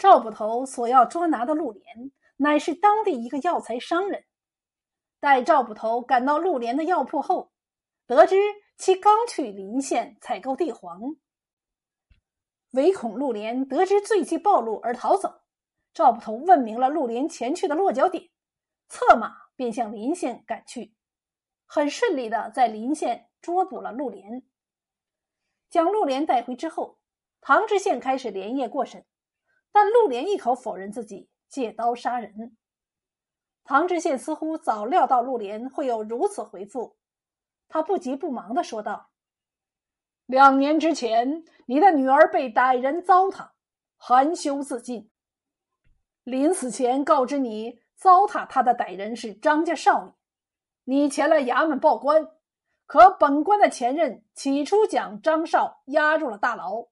赵捕头所要捉拿的陆连，乃是当地一个药材商人。待赵捕头赶到陆连的药铺后，得知其刚去临县采购地黄，唯恐陆连得知罪迹暴露而逃走。赵捕头问明了陆连前去的落脚点，策马便向临县赶去，很顺利的在临县捉捕了陆连。将陆连带回之后，唐知县开始连夜过审，但陆连一口否认自己借刀杀人。唐知县似乎早料到陆连会有如此回复，他不急不忙的说道：“两年之前，你的女儿被歹人糟蹋，含羞自尽。临死前告知你，糟蹋他的歹人是张家少爷，你前来衙门报官。可本官的前任起初将张少押入了大牢，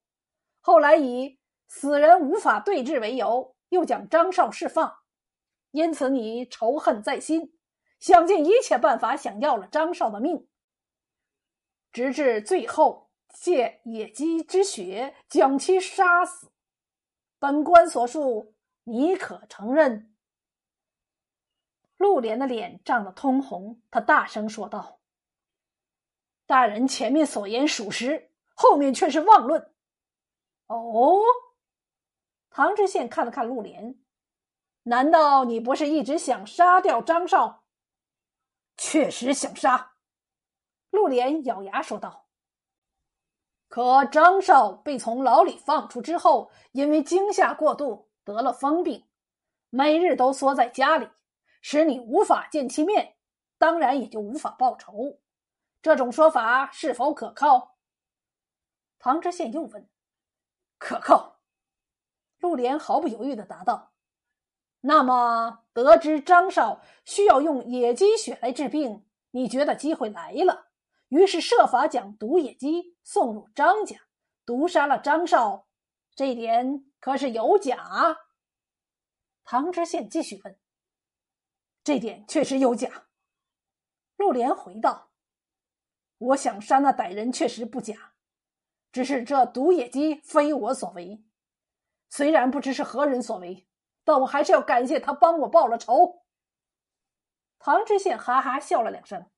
后来以死人无法对质为由，又将张少释放。”因此，你仇恨在心，想尽一切办法想要了张少的命，直至最后借野鸡之血将其杀死。本官所述，你可承认？陆莲的脸涨得通红，他大声说道：“大人前面所言属实，后面却是妄论。”哦，唐知县看了看陆莲。难道你不是一直想杀掉张少？确实想杀，陆莲咬牙说道。可张少被从牢里放出之后，因为惊吓过度得了疯病，每日都缩在家里，使你无法见其面，当然也就无法报仇。这种说法是否可靠？唐知县又问。可靠，陆莲毫不犹豫的答道。那么，得知张少需要用野鸡血来治病，你觉得机会来了，于是设法将毒野鸡送入张家，毒杀了张少，这一点可是有假？唐知县继续问：“这点确实有假。”陆莲回道：“我想杀那歹人确实不假，只是这毒野鸡非我所为，虽然不知是何人所为。”但我还是要感谢他帮我报了仇。唐知县哈哈笑了两声。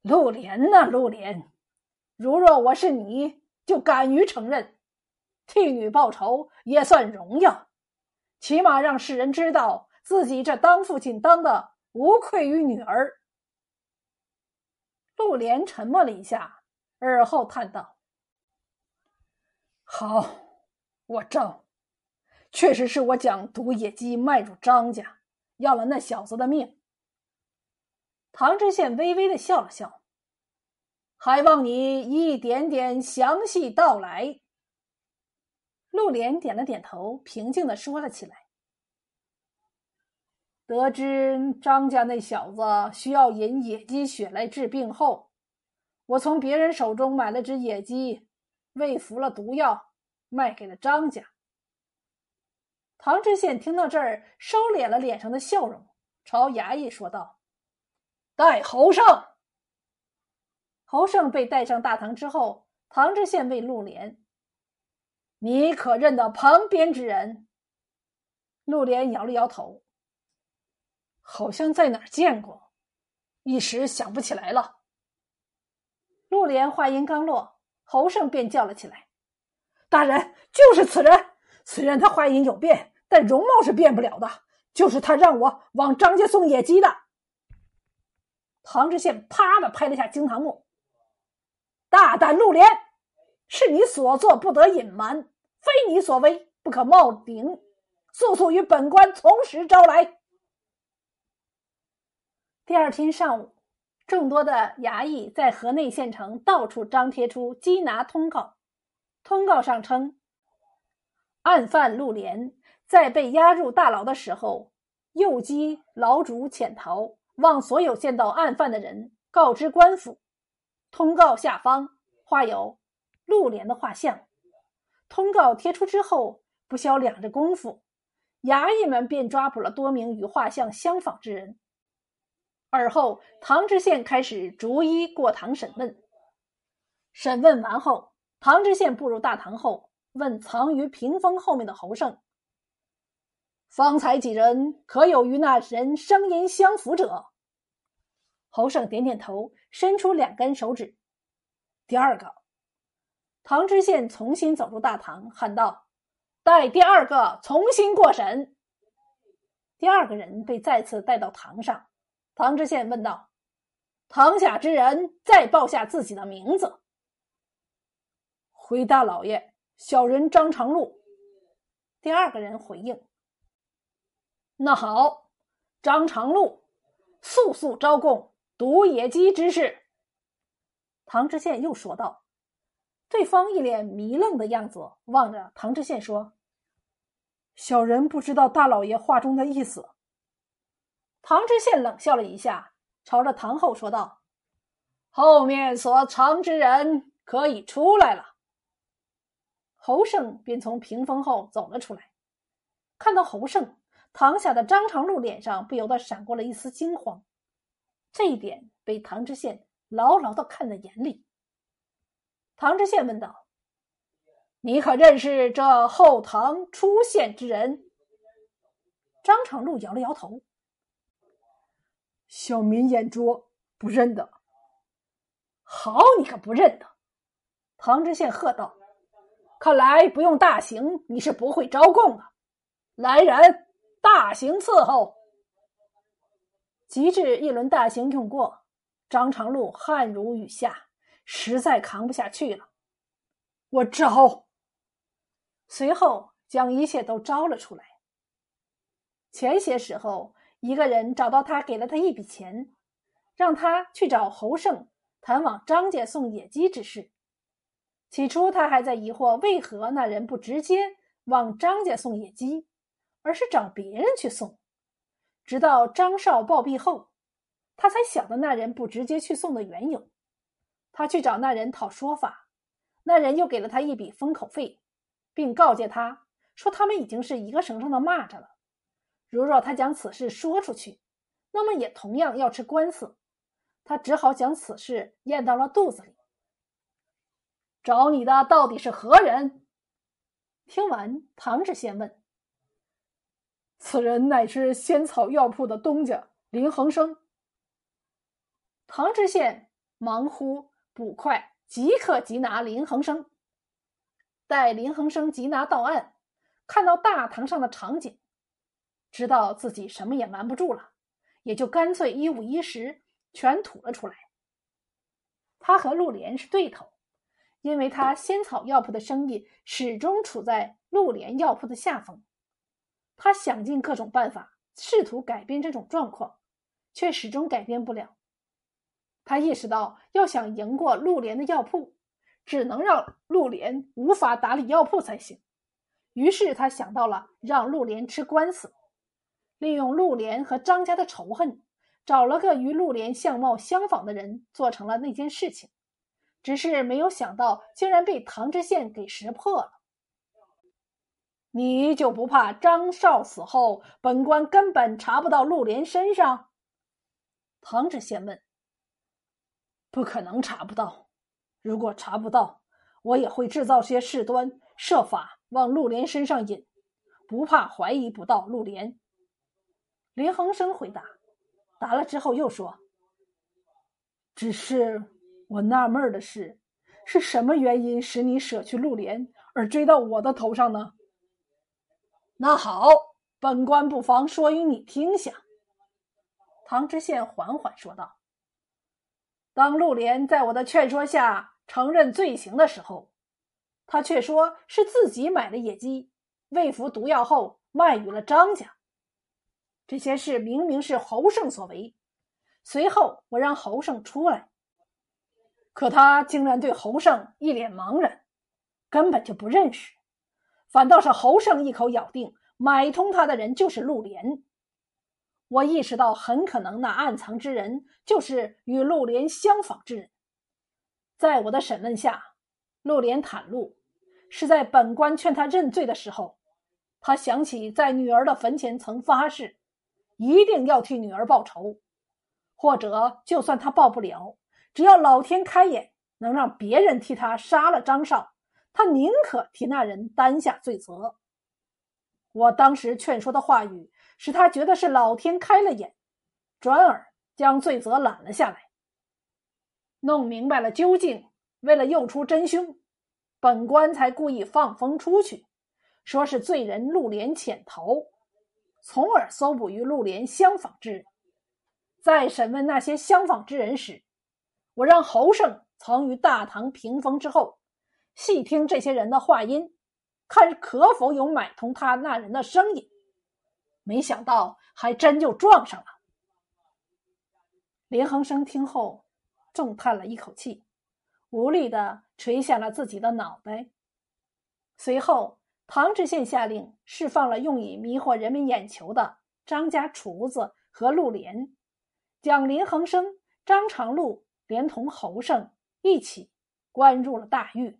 陆莲呐，陆莲，如若我是你，就敢于承认，替女报仇也算荣耀，起码让世人知道自己这当父亲当的无愧于女儿。陆莲沉默了一下，而后叹道：“好，我招。”确实是我将毒野鸡卖入张家，要了那小子的命。唐知县微微的笑了笑，还望你一点点详细道来。陆莲点了点头，平静的说了起来：“得知张家那小子需要饮野鸡血来治病后，我从别人手中买了只野鸡，喂服了毒药，卖给了张家。”唐知县听到这儿，收敛了脸上的笑容，朝衙役说道：“带侯胜。”侯胜被带上大堂之后，唐知县问陆莲：“你可认得旁边之人？”陆莲摇了摇头，好像在哪儿见过，一时想不起来了。陆莲话音刚落，侯胜便叫了起来：“大人，就是此人！虽然他话音有变。”但容貌是变不了的，就是他让我往张家送野鸡的。唐知县啪的拍了下惊堂木，大胆陆连，是你所作不得隐瞒，非你所为不可冒顶，速速与本官从实招来。第二天上午，众多的衙役在河内县城到处张贴出缉拿通告，通告上称，案犯陆连。在被押入大牢的时候，诱击牢主潜逃，望所有见到案犯的人告知官府。通告下方画有陆莲的画像。通告贴出之后，不消两日功夫，衙役们便抓捕了多名与画像相仿之人。而后，唐知县开始逐一过堂审问。审问完后，唐知县步入大堂后，问藏于屏风后面的侯胜。方才几人可有与那人声音相符者？侯胜点点头，伸出两根手指。第二个，唐知县重新走入大堂，喊道：“带第二个重新过审。”第二个人被再次带到堂上。唐知县问道：“堂下之人，再报下自己的名字。”回大老爷，小人张长禄。第二个人回应。那好，张长禄，速速招供毒野鸡之事。唐知县又说道：“对方一脸迷愣的样子，望着唐知县说：‘小人不知道大老爷话中的意思。’”唐知县冷笑了一下，朝着唐后说道：“后面所藏之人可以出来了。”侯胜便从屏风后走了出来，看到侯胜。堂下的张长禄脸上不由得闪过了一丝惊慌，这一点被唐知县牢牢的看在眼里。唐知县问道：“你可认识这后堂出现之人？”张长禄摇了摇头：“小民眼拙，不认得。”“好，你可不认得！”唐知县喝道：“看来不用大刑，你是不会招供的！来人！”大刑伺候，及至一轮大刑用过，张长禄汗如雨下，实在扛不下去了。我招。随后将一切都招了出来。前些时候，一个人找到他，给了他一笔钱，让他去找侯胜谈往张家送野鸡之事。起初他还在疑惑，为何那人不直接往张家送野鸡。而是找别人去送，直到张少暴毙后，他才晓得那人不直接去送的缘由。他去找那人讨说法，那人又给了他一笔封口费，并告诫他说他们已经是一个绳上的蚂蚱了。如若他将此事说出去，那么也同样要吃官司。他只好将此事咽到了肚子里。找你的到底是何人？听完，唐知县问。此人乃是仙草药铺的东家林恒生。唐知县忙呼捕快，即刻缉拿林恒生。待林恒生缉拿到案，看到大堂上的场景，知道自己什么也瞒不住了，也就干脆一五一十全吐了出来。他和陆莲是对头，因为他仙草药铺的生意始终处在陆莲药铺的下风。他想尽各种办法，试图改变这种状况，却始终改变不了。他意识到，要想赢过陆莲的药铺，只能让陆莲无法打理药铺才行。于是，他想到了让陆莲吃官司，利用陆莲和张家的仇恨，找了个与陆莲相貌相仿的人，做成了那件事情。只是没有想到，竟然被唐知县给识破了。你就不怕张少死后，本官根本查不到陆莲身上？唐知县问。不可能查不到，如果查不到，我也会制造些事端，设法往陆莲身上引，不怕怀疑不到陆莲。林恒生回答，答了之后又说：“只是我纳闷的是，是什么原因使你舍去陆莲，而追到我的头上呢？”那好，本官不妨说与你听下。唐知县缓缓说道：“当陆莲在我的劝说下承认罪行的时候，他却说是自己买了野鸡，喂服毒药后卖与了张家。这些事明明是侯胜所为。随后我让侯胜出来，可他竟然对侯胜一脸茫然，根本就不认识。”反倒是侯胜一口咬定买通他的人就是陆莲。我意识到很可能那暗藏之人就是与陆莲相仿之人。在我的审问下，陆莲袒露是在本官劝他认罪的时候，他想起在女儿的坟前曾发誓，一定要替女儿报仇，或者就算他报不了，只要老天开眼，能让别人替他杀了张少。他宁可替那人担下罪责。我当时劝说的话语，使他觉得是老天开了眼，转而将罪责揽了下来。弄明白了究竟，为了诱出真凶，本官才故意放风出去，说是罪人陆连潜逃，从而搜捕与陆连相仿之人。在审问那些相仿之人时，我让侯胜曾于大唐屏风之后，细听这些人的话音。看可否有买通他那人的声音，没想到还真就撞上了。林恒生听后，重叹了一口气，无力的垂下了自己的脑袋。随后，唐知县下令释放了用以迷惑人们眼球的张家厨子和陆莲，将林恒生、张长禄连同侯胜一起关入了大狱。